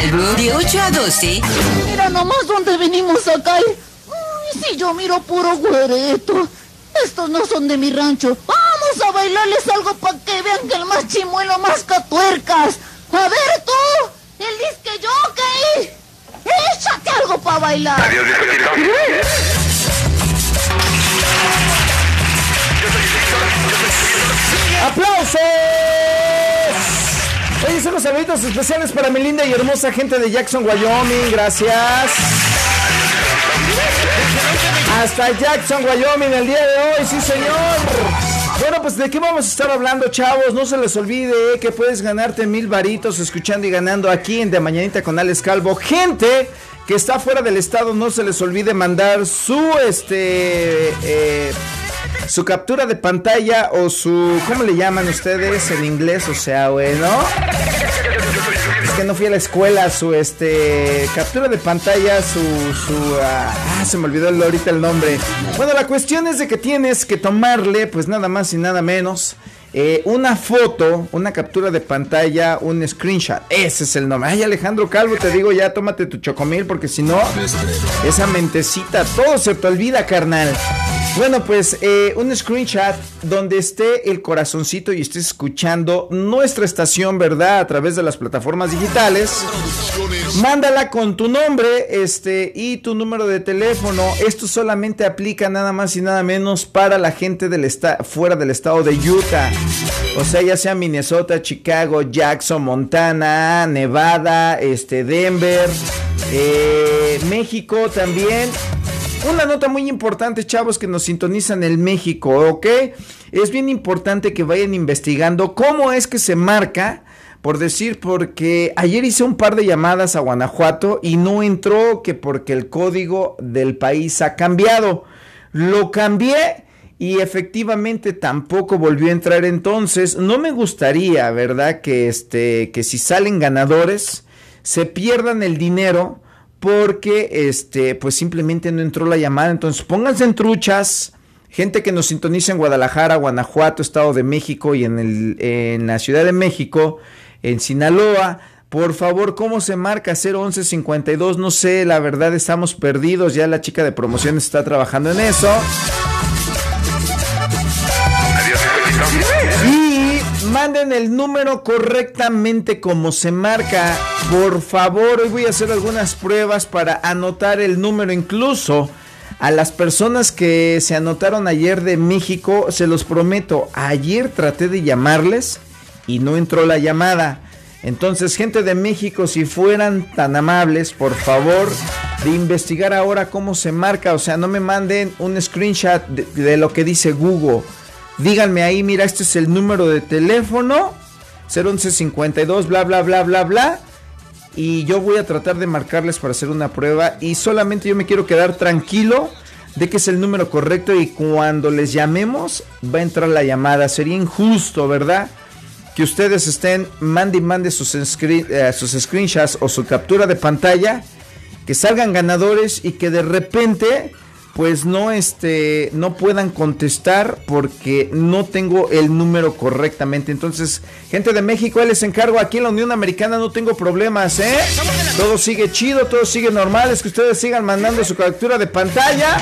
Calvo de 8 a 12. Mira nomás dónde venimos acá. Ay, si yo miro puro güereto. Estos no son de mi rancho. Vamos a bailarles algo para que vean que el más chimuelo más catuercas. A ver tú, el disque jockey. Échate algo para bailar. Adiós, ¡Aplausos! Oye, son los saluditos especiales para mi linda y hermosa gente de Jackson, Wyoming. Gracias. Hasta Jackson, Wyoming, el día de hoy, sí señor. Bueno, pues de qué vamos a estar hablando, chavos. No se les olvide que puedes ganarte mil varitos escuchando y ganando aquí en De Mañanita con Alex Calvo. Gente que está fuera del estado, no se les olvide mandar su este eh, su captura de pantalla o su ¿cómo le llaman ustedes en inglés? O sea, bueno. Es que no fui a la escuela, su este captura de pantalla, su su ah, ah, se me olvidó ahorita el nombre. Bueno, la cuestión es de que tienes que tomarle pues nada más y nada menos eh, una foto, una captura de pantalla, un screenshot. Ese es el nombre. Ay, Alejandro Calvo, te digo ya, tómate tu chocomil porque si no, esa mentecita, todo se te olvida, carnal. Bueno, pues eh, un screenshot donde esté el corazoncito y estés escuchando nuestra estación, ¿verdad? A través de las plataformas digitales. Mándala con tu nombre este, y tu número de teléfono. Esto solamente aplica nada más y nada menos para la gente del fuera del estado de Utah. O sea, ya sea Minnesota, Chicago, Jackson, Montana, Nevada, este, Denver, eh, México también. Una nota muy importante, chavos, que nos sintonizan en México, ¿ok? Es bien importante que vayan investigando cómo es que se marca, por decir, porque ayer hice un par de llamadas a Guanajuato y no entró que porque el código del país ha cambiado. Lo cambié y efectivamente tampoco volvió a entrar entonces. No me gustaría, ¿verdad? Que este, que si salen ganadores, se pierdan el dinero porque este pues simplemente no entró la llamada entonces pónganse en truchas gente que nos sintoniza en Guadalajara Guanajuato Estado de México y en el en la Ciudad de México en Sinaloa por favor, ¿cómo se marca 01152? No sé, la verdad estamos perdidos. Ya la chica de promociones está trabajando en eso. El número correctamente como se marca. Por favor, hoy voy a hacer algunas pruebas para anotar el número incluso. A las personas que se anotaron ayer de México, se los prometo, ayer traté de llamarles y no entró la llamada. Entonces, gente de México, si fueran tan amables, por favor, de investigar ahora cómo se marca. O sea, no me manden un screenshot de lo que dice Google. Díganme ahí, mira, este es el número de teléfono. 01152, bla, bla, bla, bla, bla. Y yo voy a tratar de marcarles para hacer una prueba. Y solamente yo me quiero quedar tranquilo de que es el número correcto. Y cuando les llamemos, va a entrar la llamada. Sería injusto, ¿verdad? Que ustedes estén, mande y mande sus, eh, sus screenshots o su captura de pantalla. Que salgan ganadores y que de repente pues no este no puedan contestar porque no tengo el número correctamente. Entonces, gente de México, les encargo aquí en la Unión Americana no tengo problemas, ¿eh? Todo sigue chido, todo sigue normal, es que ustedes sigan mandando su captura de pantalla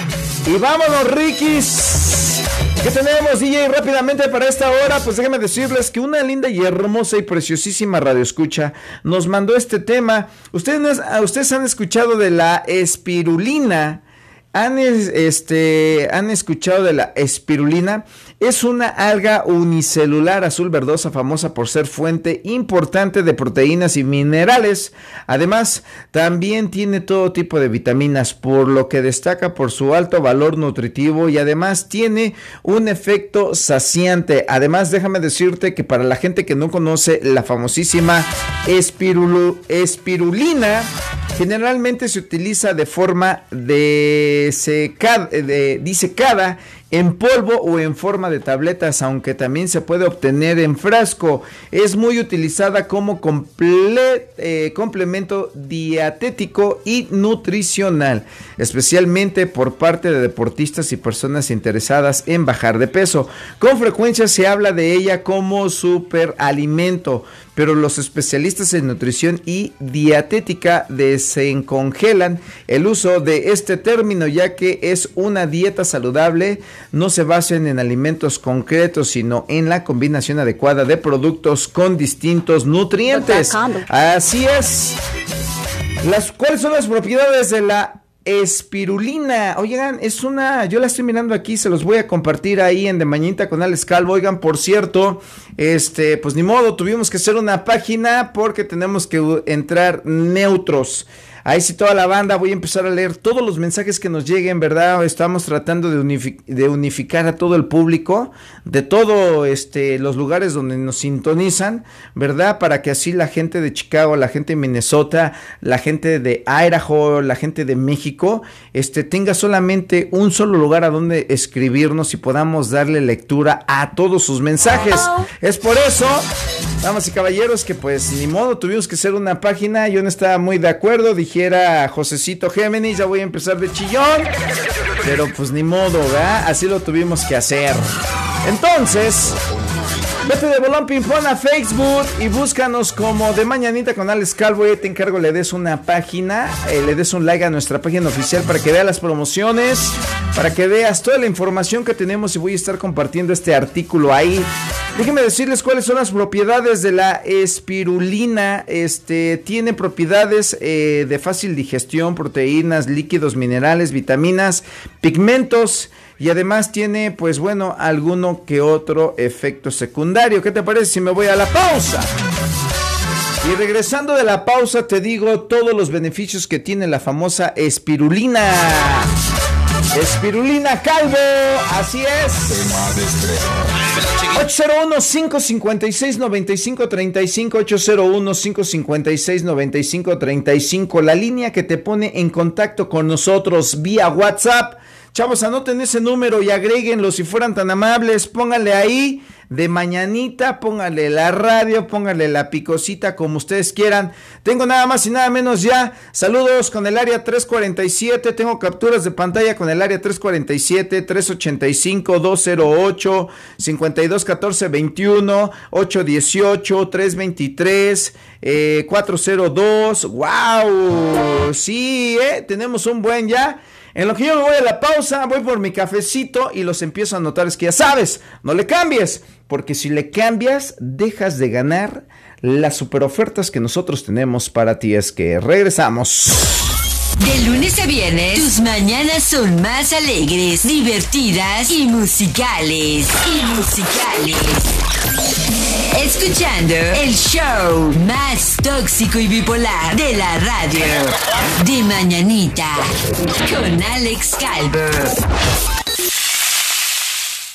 y vámonos, Rikis. ¿Qué tenemos, DJ? Rápidamente para esta hora, pues déjenme decirles que una linda y hermosa y preciosísima radio escucha nos mandó este tema. Ustedes, ah, ustedes han escuchado de la espirulina. ¿Han, es- este, ¿Han escuchado de la espirulina? Es una alga unicelular azul verdosa famosa por ser fuente importante de proteínas y minerales. Además, también tiene todo tipo de vitaminas, por lo que destaca por su alto valor nutritivo y además tiene un efecto saciante. Además, déjame decirte que para la gente que no conoce la famosísima espirulina, generalmente se utiliza de forma de seca- de- disecada en polvo o en forma de tabletas, aunque también se puede obtener en frasco. Es muy utilizada como eh, complemento dietético y nutricional, especialmente por parte de deportistas y personas interesadas en bajar de peso. Con frecuencia se habla de ella como superalimento, pero los especialistas en nutrición y dietética desencongelan el uso de este término ya que es una dieta saludable, no se basen en alimentos concretos, sino en la combinación adecuada de productos con distintos nutrientes. Así es. Las, ¿Cuáles son las propiedades de la espirulina. Oigan, es una, yo la estoy mirando aquí, se los voy a compartir ahí en De Mañita con Alex Calvo. Oigan, por cierto, este, pues ni modo, tuvimos que hacer una página porque tenemos que entrar neutros. Ahí sí toda la banda, voy a empezar a leer todos los mensajes que nos lleguen, ¿verdad? Estamos tratando de, de unificar a todo el público, de todos este, los lugares donde nos sintonizan, ¿verdad? Para que así la gente de Chicago, la gente de Minnesota, la gente de Idaho, la gente de México, este, tenga solamente un solo lugar a donde escribirnos y podamos darle lectura a todos sus mensajes. Es por eso, damas y caballeros, que pues ni modo, tuvimos que hacer una página, yo no estaba muy de acuerdo, dije era Josecito Géminis, ya voy a empezar de chillón. Pero pues ni modo, ¿verdad? Así lo tuvimos que hacer. Entonces, Vete de Bolón Pimpón a Facebook y búscanos como de Mañanita con Alex Calvo. Y te encargo le des una página, eh, le des un like a nuestra página oficial para que veas las promociones, para que veas toda la información que tenemos y voy a estar compartiendo este artículo ahí. Déjenme decirles cuáles son las propiedades de la espirulina. Este tiene propiedades eh, de fácil digestión, proteínas, líquidos, minerales, vitaminas, pigmentos y además tiene, pues bueno, alguno que otro efecto secundario. ¿Qué te parece si me voy a la pausa? Y regresando de la pausa te digo todos los beneficios que tiene la famosa espirulina. Espirulina Calvo, así es. 801-556-9535, 801-556-9535, la línea que te pone en contacto con nosotros vía WhatsApp Chavos, anoten ese número y agréguenlo si fueran tan amables. Pónganle ahí de mañanita, pónganle la radio, pónganle la picosita como ustedes quieran. Tengo nada más y nada menos ya. Saludos con el área 347. Tengo capturas de pantalla con el área 347, 385, 208, 52, 14, 21, 818, 323, 402. ¡Wow! Sí, ¿eh? Tenemos un buen ya. En lo que yo me voy a la pausa, voy por mi cafecito y los empiezo a notar. Es que ya sabes, no le cambies, porque si le cambias, dejas de ganar las super ofertas que nosotros tenemos para ti. Es que regresamos. De lunes a viernes, tus mañanas son más alegres, divertidas y musicales. Y musicales. Escuchando el show más tóxico y bipolar de la radio. De mañanita. Con Alex Calvo.